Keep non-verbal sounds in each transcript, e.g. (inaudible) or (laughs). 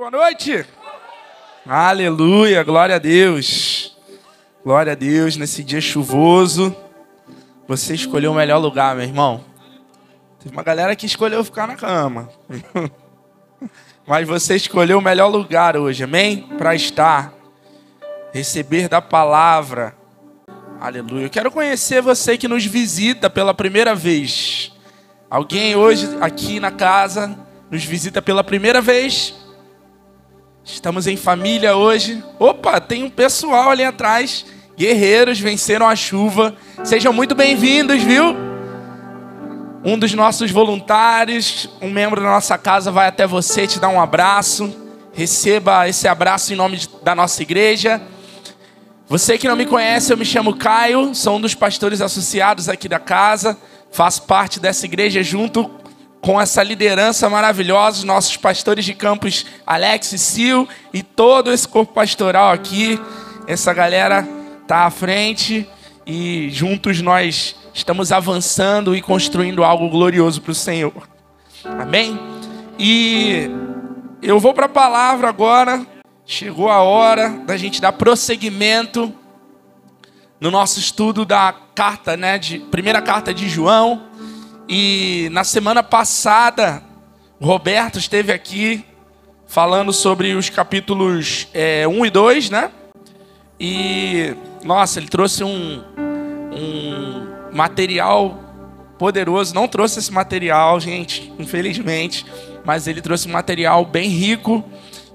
Boa noite. Aleluia, glória a Deus. Glória a Deus nesse dia chuvoso. Você escolheu o melhor lugar, meu irmão. Teve uma galera que escolheu ficar na cama. (laughs) Mas você escolheu o melhor lugar hoje, amém? Para estar, receber da palavra. Aleluia. Eu quero conhecer você que nos visita pela primeira vez. Alguém hoje aqui na casa nos visita pela primeira vez? Estamos em família hoje. Opa, tem um pessoal ali atrás. Guerreiros venceram a chuva. Sejam muito bem-vindos, viu? Um dos nossos voluntários, um membro da nossa casa, vai até você te dar um abraço. Receba esse abraço em nome de, da nossa igreja. Você que não me conhece, eu me chamo Caio, sou um dos pastores associados aqui da casa. Faço parte dessa igreja junto com essa liderança maravilhosa, nossos pastores de campos, Alex e Sil, e todo esse corpo pastoral aqui. Essa galera tá à frente e juntos nós estamos avançando e construindo algo glorioso para o Senhor. Amém? E eu vou para a palavra agora. Chegou a hora da gente dar prosseguimento no nosso estudo da carta, né, de primeira carta de João. E na semana passada, Roberto esteve aqui falando sobre os capítulos é, 1 e 2, né? E, nossa, ele trouxe um, um material poderoso. Não trouxe esse material, gente, infelizmente, mas ele trouxe um material bem rico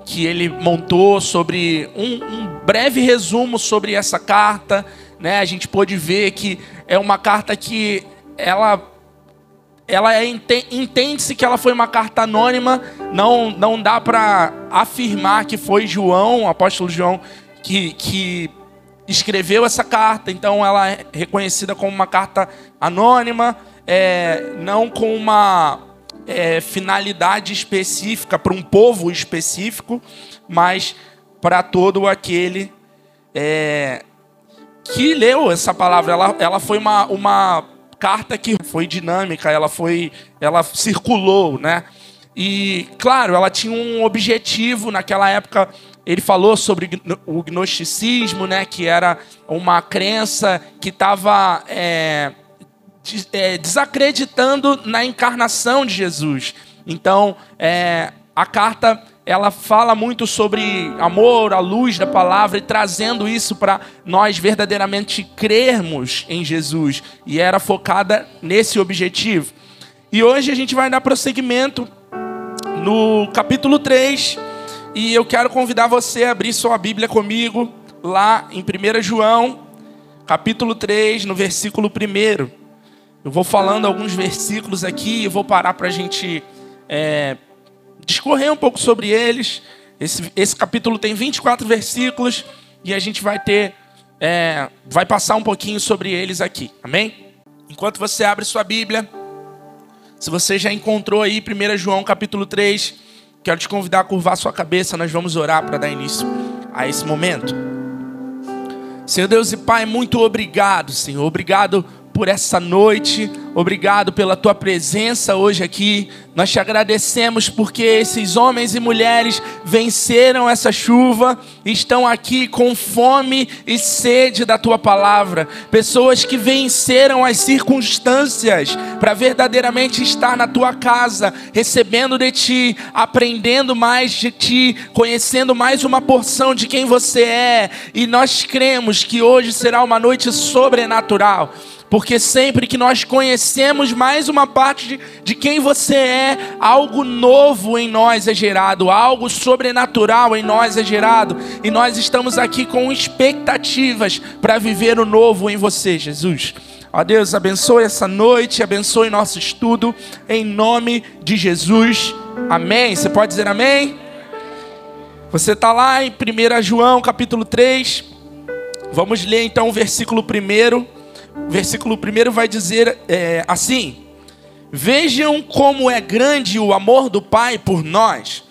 que ele montou sobre um, um breve resumo sobre essa carta né? A gente pôde ver que é uma carta que ela ela é, entende-se que ela foi uma carta anônima, não não dá para afirmar que foi João, o apóstolo João que, que escreveu essa carta, então ela é reconhecida como uma carta anônima, é, não com uma é, finalidade específica para um povo específico, mas para todo aquele é, que leu essa palavra. Ela, ela foi uma, uma carta que foi dinâmica, ela foi, ela circulou, né? E claro, ela tinha um objetivo naquela época. Ele falou sobre o gnosticismo, né? Que era uma crença que estava é, é, desacreditando na encarnação de Jesus. Então, é, a carta ela fala muito sobre amor, a luz da palavra e trazendo isso para nós verdadeiramente crermos em Jesus. E era focada nesse objetivo. E hoje a gente vai dar prosseguimento no capítulo 3. E eu quero convidar você a abrir sua Bíblia comigo lá em 1 João, capítulo 3, no versículo 1. Eu vou falando alguns versículos aqui e vou parar para a gente é, discorrer um pouco sobre eles. Esse, esse capítulo tem 24 versículos e a gente vai ter, é, vai passar um pouquinho sobre eles aqui, amém? Enquanto você abre sua Bíblia, se você já encontrou aí 1 João capítulo 3, quero te convidar a curvar sua cabeça, nós vamos orar para dar início a esse momento. Senhor Deus e Pai, muito obrigado, Senhor. Obrigado por essa noite, obrigado pela tua presença hoje aqui. Nós te agradecemos porque esses homens e mulheres venceram essa chuva, estão aqui com fome e sede da tua palavra. Pessoas que venceram as circunstâncias para verdadeiramente estar na tua casa, recebendo de ti, aprendendo mais de ti, conhecendo mais uma porção de quem você é. E nós cremos que hoje será uma noite sobrenatural porque sempre que nós conhecemos mais uma parte de, de quem você é, algo novo em nós é gerado, algo sobrenatural em nós é gerado, e nós estamos aqui com expectativas para viver o novo em você, Jesus. Ó Deus, abençoe essa noite, abençoe nosso estudo, em nome de Jesus. Amém. Você pode dizer amém? Você está lá em 1 João capítulo 3. Vamos ler então o versículo 1 versículo 1 vai dizer é, assim: Vejam como é grande o amor do Pai por nós,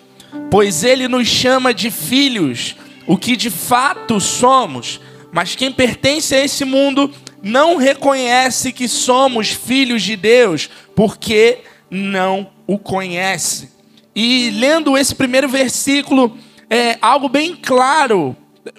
pois Ele nos chama de filhos, o que de fato somos. Mas quem pertence a esse mundo não reconhece que somos filhos de Deus, porque não o conhece. E lendo esse primeiro versículo, é, algo bem claro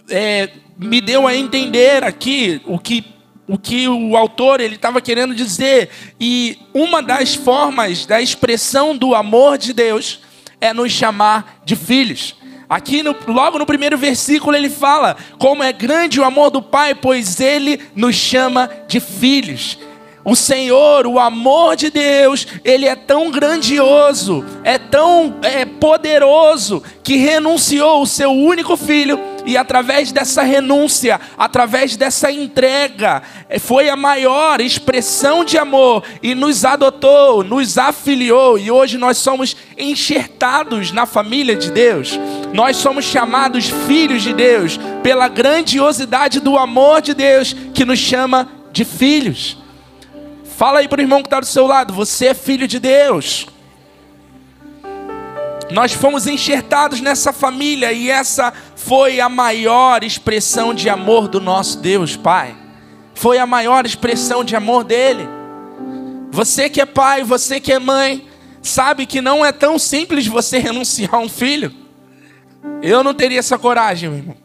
é, me deu a entender aqui o que o que o autor ele estava querendo dizer e uma das formas da expressão do amor de Deus é nos chamar de filhos. Aqui, no, logo no primeiro versículo, ele fala: Como é grande o amor do Pai, pois ele nos chama de filhos. O Senhor, o amor de Deus, ele é tão grandioso, é tão é, poderoso, que renunciou o seu único filho, e através dessa renúncia, através dessa entrega, é, foi a maior expressão de amor, e nos adotou, nos afiliou, e hoje nós somos enxertados na família de Deus, nós somos chamados filhos de Deus, pela grandiosidade do amor de Deus, que nos chama de filhos. Fala aí para o irmão que está do seu lado: você é filho de Deus. Nós fomos enxertados nessa família e essa foi a maior expressão de amor do nosso Deus, Pai. Foi a maior expressão de amor dele. Você que é pai, você que é mãe, sabe que não é tão simples você (laughs) renunciar a um filho. Eu não teria essa coragem, meu irmão.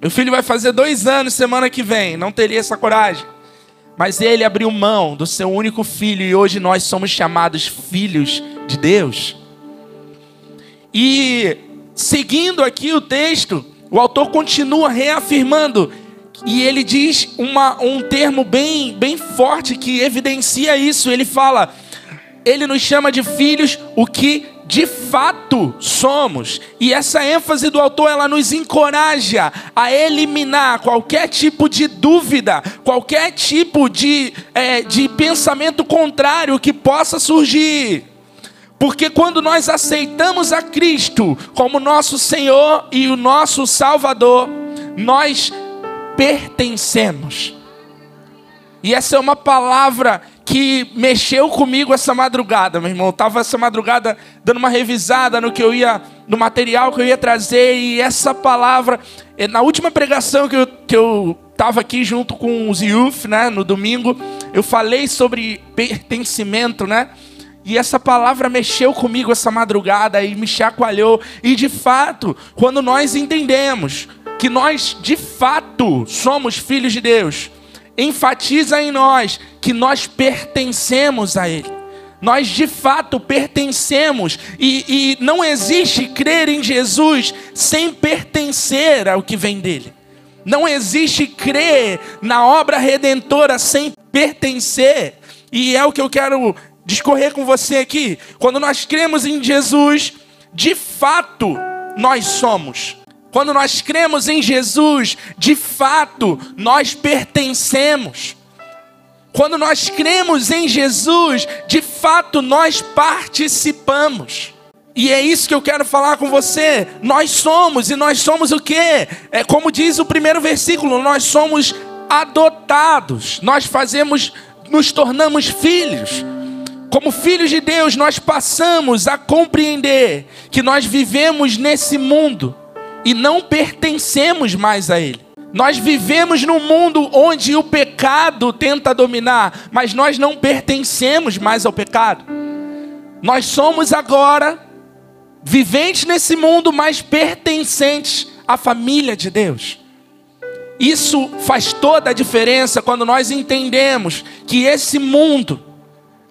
Meu filho vai fazer dois anos semana que vem, não teria essa coragem. Mas ele abriu mão do seu único filho e hoje nós somos chamados filhos de Deus. E seguindo aqui o texto, o autor continua reafirmando e ele diz uma, um termo bem, bem forte que evidencia isso. Ele fala: ele nos chama de filhos, o que de fato somos. E essa ênfase do autor ela nos encoraja a eliminar qualquer tipo de dúvida, qualquer tipo de, é, de pensamento contrário que possa surgir. Porque quando nós aceitamos a Cristo como nosso Senhor e o nosso Salvador, nós pertencemos. E essa é uma palavra que mexeu comigo essa madrugada, meu irmão. Eu tava essa madrugada dando uma revisada no que eu ia, no material que eu ia trazer e essa palavra, é, na última pregação que eu, que eu tava aqui junto com os youth, né, no domingo, eu falei sobre pertencimento, né? E essa palavra mexeu comigo essa madrugada e me chacoalhou. E de fato, quando nós entendemos que nós de fato somos filhos de Deus, enfatiza em nós que nós pertencemos a Ele. Nós de fato pertencemos, e, e não existe crer em Jesus sem pertencer ao que vem dele. Não existe crer na obra redentora sem pertencer. E é o que eu quero discorrer com você aqui. Quando nós cremos em Jesus, de fato nós somos. Quando nós cremos em Jesus, de fato, nós pertencemos. Quando nós cremos em Jesus, de fato, nós participamos. E é isso que eu quero falar com você. Nós somos, e nós somos o quê? É como diz o primeiro versículo, nós somos adotados. Nós fazemos, nos tornamos filhos. Como filhos de Deus, nós passamos a compreender que nós vivemos nesse mundo e não pertencemos mais a Ele. Nós vivemos num mundo onde o pecado tenta dominar, mas nós não pertencemos mais ao pecado. Nós somos agora viventes nesse mundo, mas pertencentes à família de Deus. Isso faz toda a diferença quando nós entendemos que esse mundo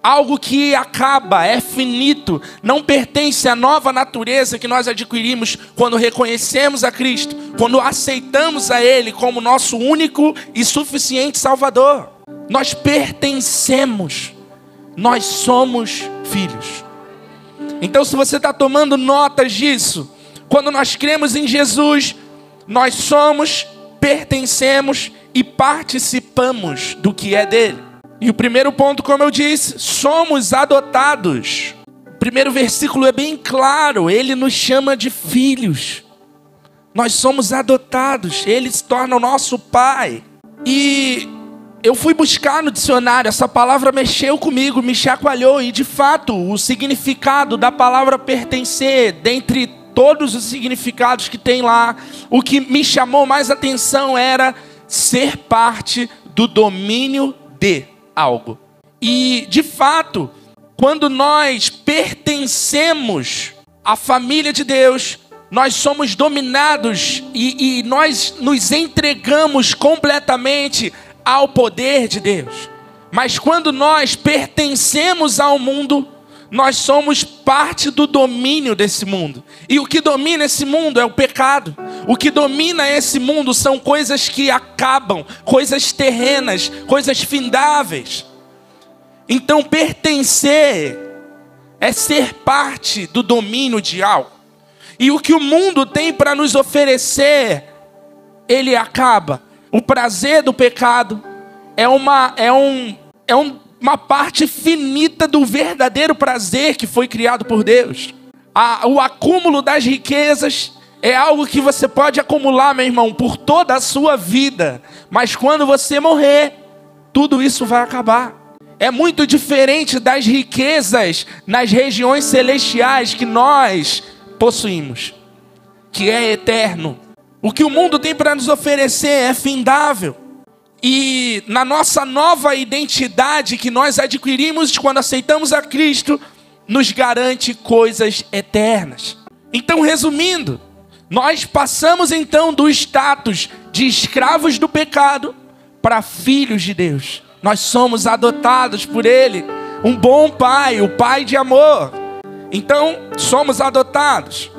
algo que acaba, é finito, não pertence à nova natureza que nós adquirimos quando reconhecemos a Cristo, quando aceitamos a Ele como nosso único e suficiente Salvador. Nós pertencemos, nós somos filhos. Então, se você está tomando notas disso, quando nós cremos em Jesus, nós somos, pertencemos e participamos do que é dele. E o primeiro ponto, como eu disse, somos adotados. O primeiro versículo é bem claro, ele nos chama de filhos. Nós somos adotados, ele se torna o nosso pai. E eu fui buscar no dicionário, essa palavra mexeu comigo, me chacoalhou, e de fato, o significado da palavra pertencer, dentre todos os significados que tem lá, o que me chamou mais atenção era ser parte do domínio de algo. E, de fato, quando nós pertencemos a família de Deus, nós somos dominados e, e nós nos entregamos completamente ao poder de Deus. Mas quando nós pertencemos ao mundo, nós somos parte do domínio desse mundo. E o que domina esse mundo é o pecado. O que domina esse mundo são coisas que acabam, coisas terrenas, coisas findáveis. Então, pertencer é ser parte do domínio de algo. E o que o mundo tem para nos oferecer, ele acaba. O prazer do pecado é uma é um é um uma parte finita do verdadeiro prazer que foi criado por Deus. A, o acúmulo das riquezas é algo que você pode acumular, meu irmão, por toda a sua vida, mas quando você morrer, tudo isso vai acabar. É muito diferente das riquezas nas regiões celestiais que nós possuímos, que é eterno. O que o mundo tem para nos oferecer é findável. E na nossa nova identidade que nós adquirimos quando aceitamos a Cristo, nos garante coisas eternas. Então, resumindo, nós passamos então do status de escravos do pecado para filhos de Deus. Nós somos adotados por Ele, um bom pai, o pai de amor. Então, somos adotados.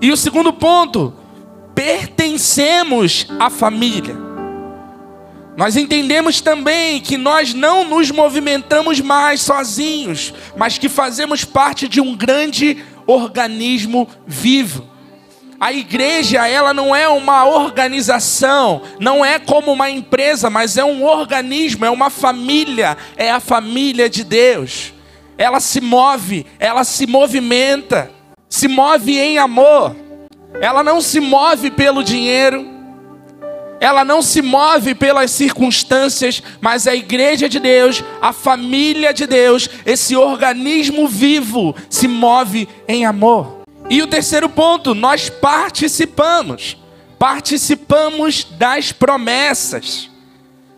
E o segundo ponto, pertencemos à família. Nós entendemos também que nós não nos movimentamos mais sozinhos, mas que fazemos parte de um grande organismo vivo. A igreja, ela não é uma organização, não é como uma empresa, mas é um organismo, é uma família, é a família de Deus. Ela se move, ela se movimenta, se move em amor. Ela não se move pelo dinheiro, ela não se move pelas circunstâncias, mas a igreja de Deus, a família de Deus, esse organismo vivo se move em amor. E o terceiro ponto, nós participamos. Participamos das promessas.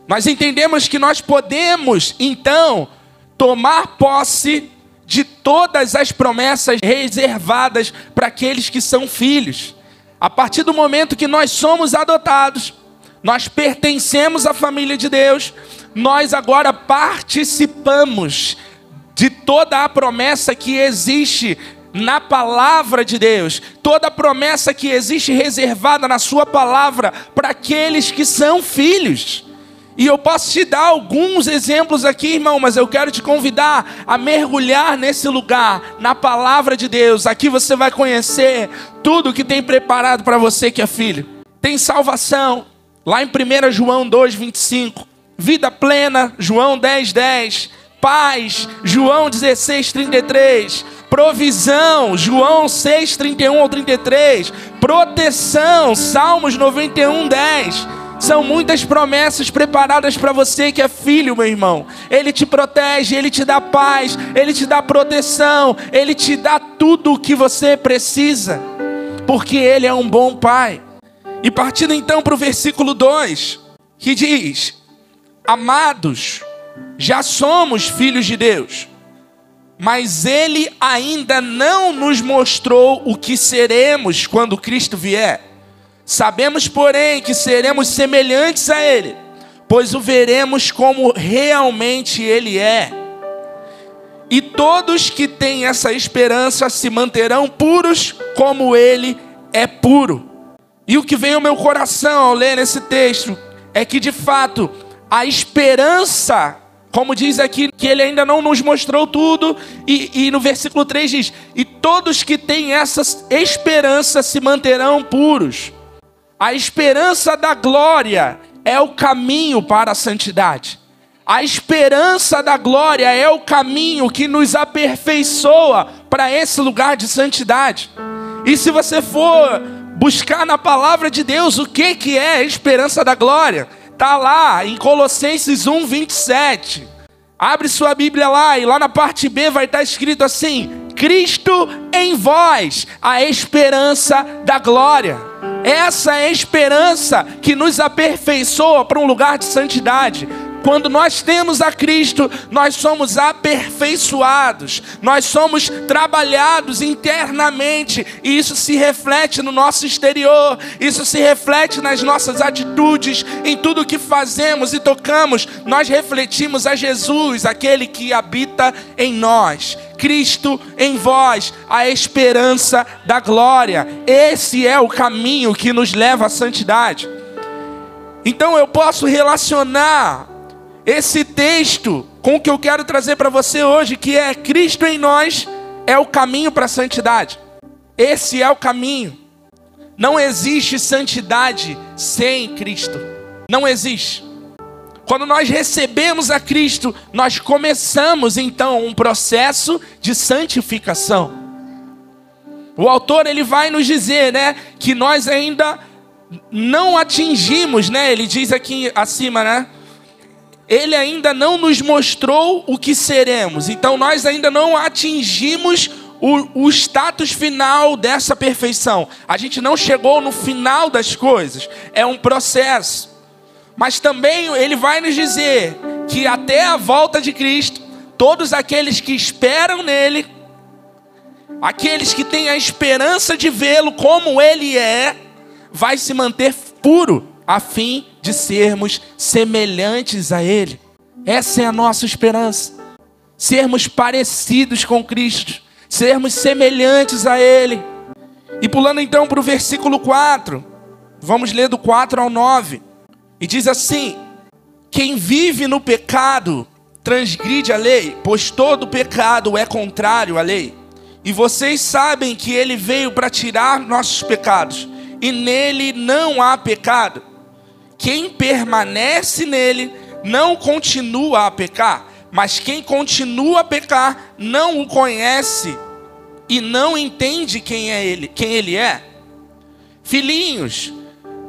Nós entendemos que nós podemos, então, tomar posse de todas as promessas reservadas para aqueles que são filhos. A partir do momento que nós somos adotados, nós pertencemos à família de Deus, nós agora participamos de toda a promessa que existe na palavra de Deus, toda a promessa que existe reservada na Sua palavra para aqueles que são filhos. E eu posso te dar alguns exemplos aqui, irmão, mas eu quero te convidar a mergulhar nesse lugar, na palavra de Deus. Aqui você vai conhecer tudo que tem preparado para você que é filho. Tem salvação, Lá em 1 João 2, 25. Vida plena, João 10, 10. Paz, João 16, 33. Provisão, João 6, 31 ao 33. Proteção, Salmos 91, 10. São muitas promessas preparadas para você que é filho, meu irmão. Ele te protege, ele te dá paz, ele te dá proteção, ele te dá tudo o que você precisa, porque ele é um bom pai. E partindo então para o versículo 2, que diz: Amados, já somos filhos de Deus, mas Ele ainda não nos mostrou o que seremos quando Cristo vier. Sabemos, porém, que seremos semelhantes a Ele, pois o veremos como realmente Ele é. E todos que têm essa esperança se manterão puros como Ele é puro. E o que vem ao meu coração ao ler esse texto é que de fato a esperança, como diz aqui, que ele ainda não nos mostrou tudo, e, e no versículo 3 diz: E todos que têm essa esperança se manterão puros. A esperança da glória é o caminho para a santidade. A esperança da glória é o caminho que nos aperfeiçoa para esse lugar de santidade. E se você for buscar na palavra de Deus o que, que é a esperança da glória. Está lá em Colossenses 1, 27. Abre sua Bíblia lá e lá na parte B vai estar escrito assim: Cristo em vós, a esperança da glória. Essa é a esperança que nos aperfeiçoa para um lugar de santidade. Quando nós temos a Cristo, nós somos aperfeiçoados, nós somos trabalhados internamente, e isso se reflete no nosso exterior, isso se reflete nas nossas atitudes, em tudo que fazemos e tocamos. Nós refletimos a Jesus, aquele que habita em nós. Cristo em vós, a esperança da glória. Esse é o caminho que nos leva à santidade. Então eu posso relacionar esse texto com o que eu quero trazer para você hoje, que é Cristo em nós é o caminho para a santidade. Esse é o caminho. Não existe santidade sem Cristo. Não existe. Quando nós recebemos a Cristo, nós começamos então um processo de santificação. O autor ele vai nos dizer, né, que nós ainda não atingimos, né? Ele diz aqui acima, né? Ele ainda não nos mostrou o que seremos. Então nós ainda não atingimos o, o, status final dessa perfeição. A gente não chegou no final das coisas. É um processo. Mas também ele vai nos dizer que até a volta de Cristo, todos aqueles que esperam nele, aqueles que têm a esperança de vê-lo como ele é, vai se manter puro a fim de sermos semelhantes a Ele. Essa é a nossa esperança. Sermos parecidos com Cristo, sermos semelhantes a Ele. E pulando então para o versículo 4, vamos ler do 4 ao 9. E diz assim: Quem vive no pecado transgride a lei, pois todo pecado é contrário à lei. E vocês sabem que ele veio para tirar nossos pecados, e nele não há pecado. Quem permanece nele não continua a pecar, mas quem continua a pecar não o conhece e não entende quem é ele, quem ele é. Filhinhos,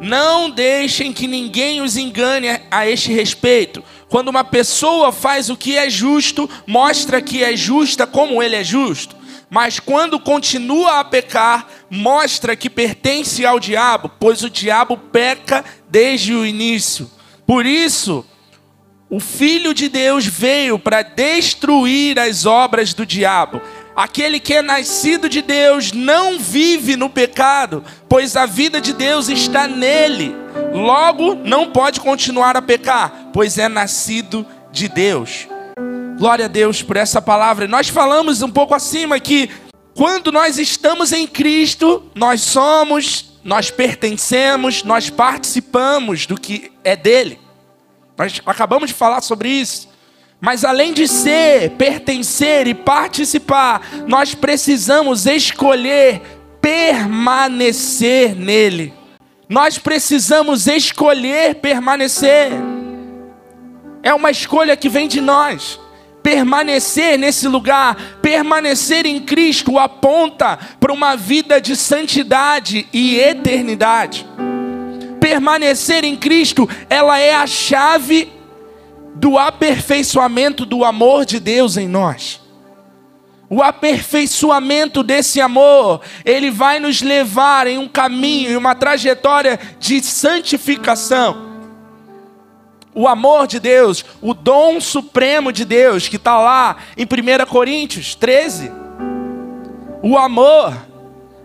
não deixem que ninguém os engane a este respeito. Quando uma pessoa faz o que é justo, mostra que é justa como ele é justo. Mas quando continua a pecar, mostra que pertence ao diabo, pois o diabo peca desde o início. Por isso, o Filho de Deus veio para destruir as obras do diabo. Aquele que é nascido de Deus não vive no pecado, pois a vida de Deus está nele. Logo, não pode continuar a pecar, pois é nascido de Deus. Glória a Deus por essa palavra. Nós falamos um pouco acima que quando nós estamos em Cristo, nós somos, nós pertencemos, nós participamos do que é dele. Nós acabamos de falar sobre isso. Mas além de ser, pertencer e participar, nós precisamos escolher permanecer nele. Nós precisamos escolher permanecer. É uma escolha que vem de nós permanecer nesse lugar, permanecer em Cristo, aponta para uma vida de santidade e eternidade. Permanecer em Cristo, ela é a chave do aperfeiçoamento do amor de Deus em nós. O aperfeiçoamento desse amor, ele vai nos levar em um caminho, em uma trajetória de santificação o amor de Deus, o dom supremo de Deus, que está lá em 1 Coríntios 13. O amor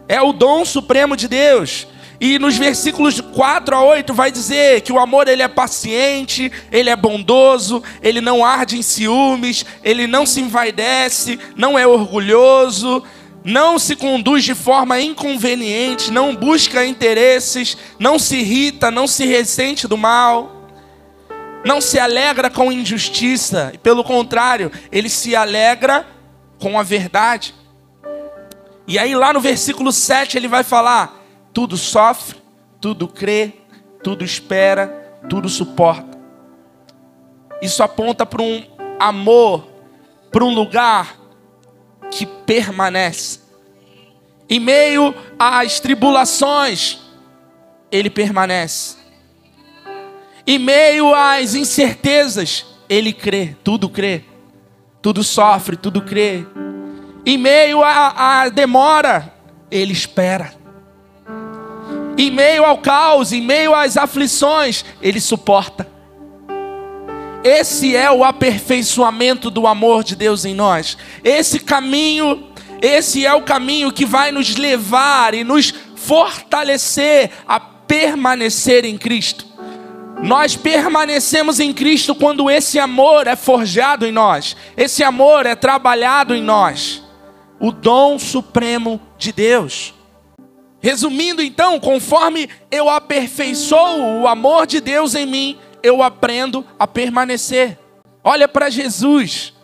é o dom supremo de Deus. E nos versículos 4 a 8 vai dizer que o amor ele é paciente, ele é bondoso, ele não arde em ciúmes, ele não se envaidece, não é orgulhoso, não se conduz de forma inconveniente, não busca interesses, não se irrita, não se ressente do mal não se alegra com injustiça, pelo contrário, ele se alegra com a verdade. E aí, lá no versículo 7, ele vai falar: tudo sofre, tudo crê, tudo espera, tudo suporta. Isso aponta para um amor, para um lugar que permanece. Em meio às tribulações, ele permanece. Em meio às incertezas, ele crê, tudo crê. Tudo sofre, tudo crê. Em meio à demora, ele espera. Em meio ao caos, em meio às aflições, ele suporta. Esse é o aperfeiçoamento do amor de Deus em nós. Esse caminho, esse é o caminho que vai nos levar e nos fortalecer a permanecer em Cristo. Nós permanecemos em Cristo quando esse amor é forjado em nós, esse amor é trabalhado em nós. O dom supremo de Deus. Resumindo então, conforme eu aperfeiçoo o amor de Deus em mim, eu aprendo a permanecer. Olha para Jesus.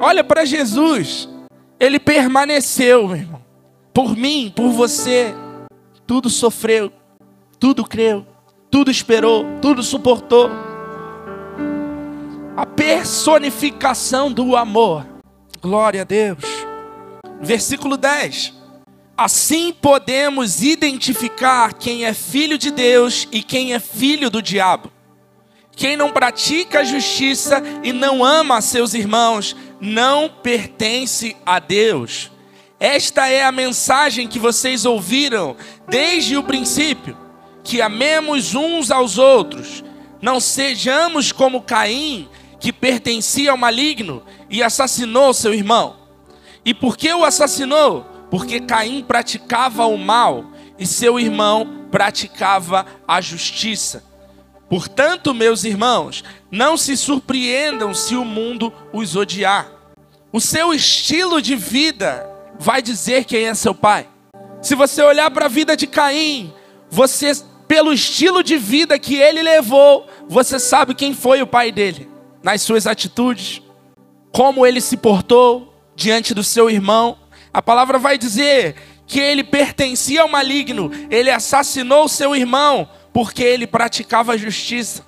Olha para Jesus. Ele permaneceu, meu irmão. Por mim, por você. Tudo sofreu, tudo creu, tudo esperou, tudo suportou. A personificação do amor. Glória a Deus. Versículo 10. Assim podemos identificar quem é filho de Deus e quem é filho do diabo. Quem não pratica a justiça e não ama seus irmãos, não pertence a Deus. Esta é a mensagem que vocês ouviram desde o princípio: que amemos uns aos outros. Não sejamos como Caim, que pertencia ao maligno e assassinou seu irmão. E por que o assassinou? Porque Caim praticava o mal e seu irmão praticava a justiça. Portanto, meus irmãos, não se surpreendam se o mundo os odiar. O seu estilo de vida vai dizer quem é seu pai. Se você olhar para a vida de Caim, você, pelo estilo de vida que ele levou, você sabe quem foi o pai dele, nas suas atitudes, como ele se portou diante do seu irmão. A palavra vai dizer que ele pertencia ao maligno, ele assassinou seu irmão, porque ele praticava a justiça.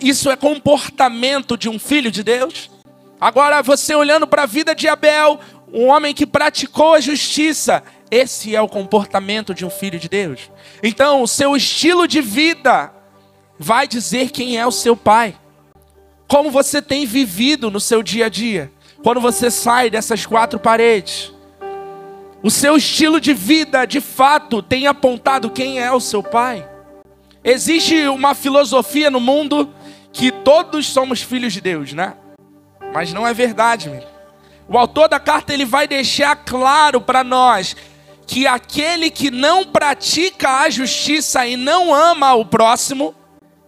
Isso é comportamento de um filho de Deus? Agora, você olhando para a vida de Abel, um homem que praticou a justiça, esse é o comportamento de um filho de Deus. Então, o seu estilo de vida vai dizer quem é o seu pai. Como você tem vivido no seu dia a dia, quando você sai dessas quatro paredes. O seu estilo de vida, de fato, tem apontado quem é o seu pai. Existe uma filosofia no mundo que todos somos filhos de Deus, né? Mas não é verdade, meu. O autor da carta ele vai deixar claro para nós que aquele que não pratica a justiça e não ama o próximo,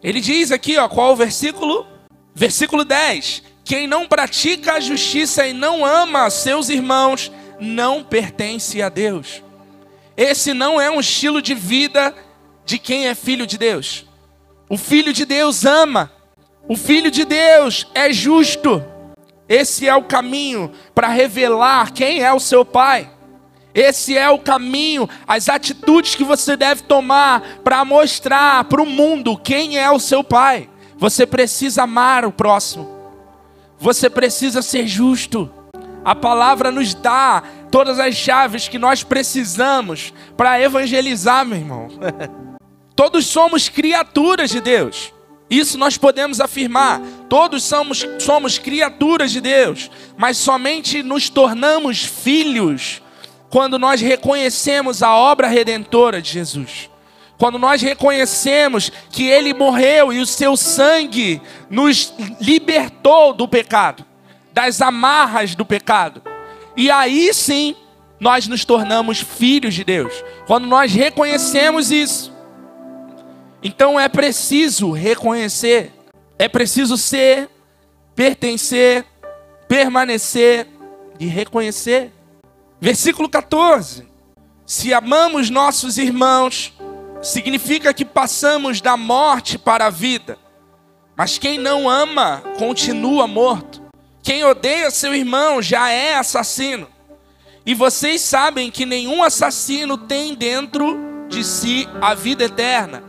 ele diz aqui, ó, qual o versículo? Versículo 10. Quem não pratica a justiça e não ama seus irmãos, não pertence a Deus. Esse não é um estilo de vida de quem é filho de Deus. O filho de Deus ama. O filho de Deus é justo. Esse é o caminho para revelar quem é o seu pai. Esse é o caminho, as atitudes que você deve tomar para mostrar para o mundo quem é o seu pai. Você precisa amar o próximo. Você precisa ser justo. A palavra nos dá todas as chaves que nós precisamos para evangelizar, meu irmão. (laughs) Todos somos criaturas de Deus. Isso nós podemos afirmar. Todos somos, somos criaturas de Deus, mas somente nos tornamos filhos quando nós reconhecemos a obra redentora de Jesus. Quando nós reconhecemos que Ele morreu e o seu sangue nos libertou do pecado das amarras do pecado. E aí sim, nós nos tornamos filhos de Deus. Quando nós reconhecemos isso. Então é preciso reconhecer, é preciso ser, pertencer, permanecer e reconhecer. Versículo 14. Se amamos nossos irmãos, significa que passamos da morte para a vida. Mas quem não ama continua morto. Quem odeia seu irmão já é assassino. E vocês sabem que nenhum assassino tem dentro de si a vida eterna.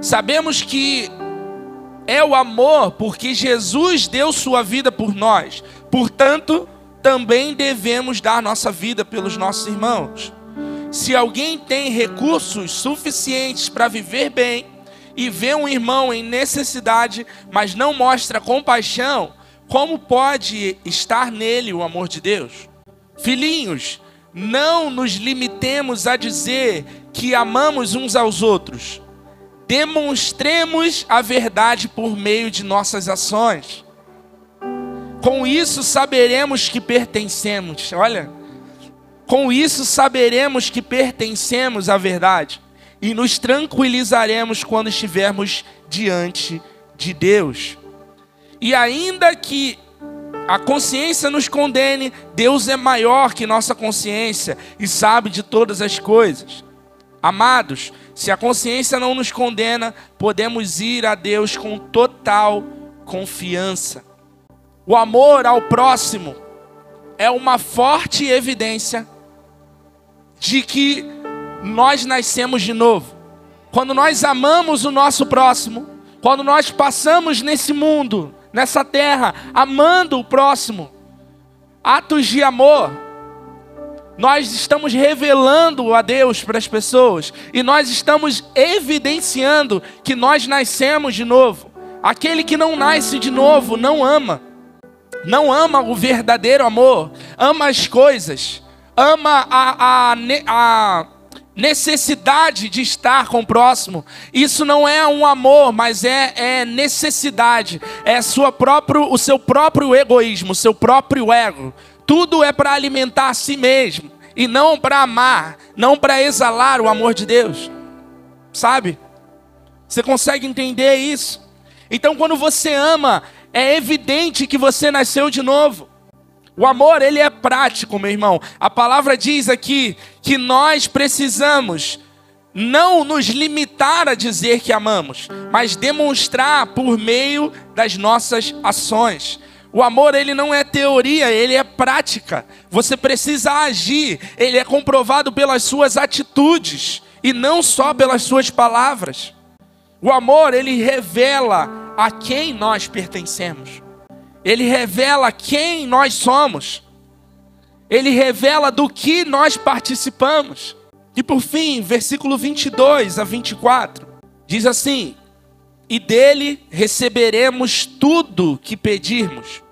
Sabemos que é o amor porque Jesus deu sua vida por nós. Portanto, também devemos dar nossa vida pelos nossos irmãos. Se alguém tem recursos suficientes para viver bem e vê um irmão em necessidade, mas não mostra compaixão, como pode estar nele o amor de Deus? Filhinhos, não nos limitemos a dizer que amamos uns aos outros. demonstremos a verdade por meio de nossas ações. Com isso saberemos que pertencemos. Olha, com isso saberemos que pertencemos à verdade e nos tranquilizaremos quando estivermos diante de Deus. E ainda que a consciência nos condene, Deus é maior que nossa consciência e sabe de todas as coisas. Amados, se a consciência não nos condena, podemos ir a Deus com total confiança. O amor ao próximo é uma forte evidência de que nós nascemos de novo. Quando nós amamos o nosso próximo, quando nós passamos nesse mundo, nessa terra, amando o próximo, atos de amor, nós estamos revelando a Deus para as pessoas e nós estamos evidenciando que nós nascemos de novo. Aquele que não nasce de novo não ama, não ama o verdadeiro amor, ama as coisas, ama a, a, a necessidade de estar com o próximo. Isso não é um amor, mas é, é necessidade, é sua próprio, o seu próprio egoísmo, o seu próprio ego. Tudo é para alimentar a si mesmo e não para amar, não para exalar o amor de Deus. Sabe? Você consegue entender isso? Então, quando você ama, é evidente que você nasceu de novo. O amor, ele é prático, meu irmão. A palavra diz aqui que nós precisamos não nos limitar a dizer que amamos, mas demonstrar por meio das nossas ações. O amor, ele não é teoria, ele é prática. Você precisa agir, ele é comprovado pelas suas atitudes e não só pelas suas palavras. O amor, ele revela a quem nós pertencemos. Ele revela quem nós somos. Ele revela do que nós participamos. E por fim, versículo 22 a 24, diz assim: E dele receberemos tudo que pedirmos,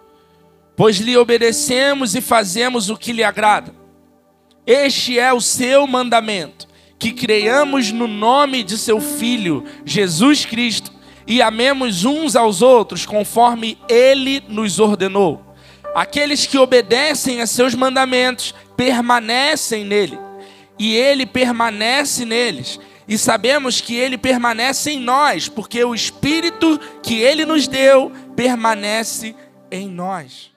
pois lhe obedecemos e fazemos o que lhe agrada. Este é o seu mandamento, que creiamos no nome de seu Filho, Jesus Cristo e amemos uns aos outros conforme ele nos ordenou. Aqueles que obedecem a seus mandamentos permanecem nele, e ele permanece neles. E sabemos que ele permanece em nós, porque o espírito que ele nos deu permanece em nós.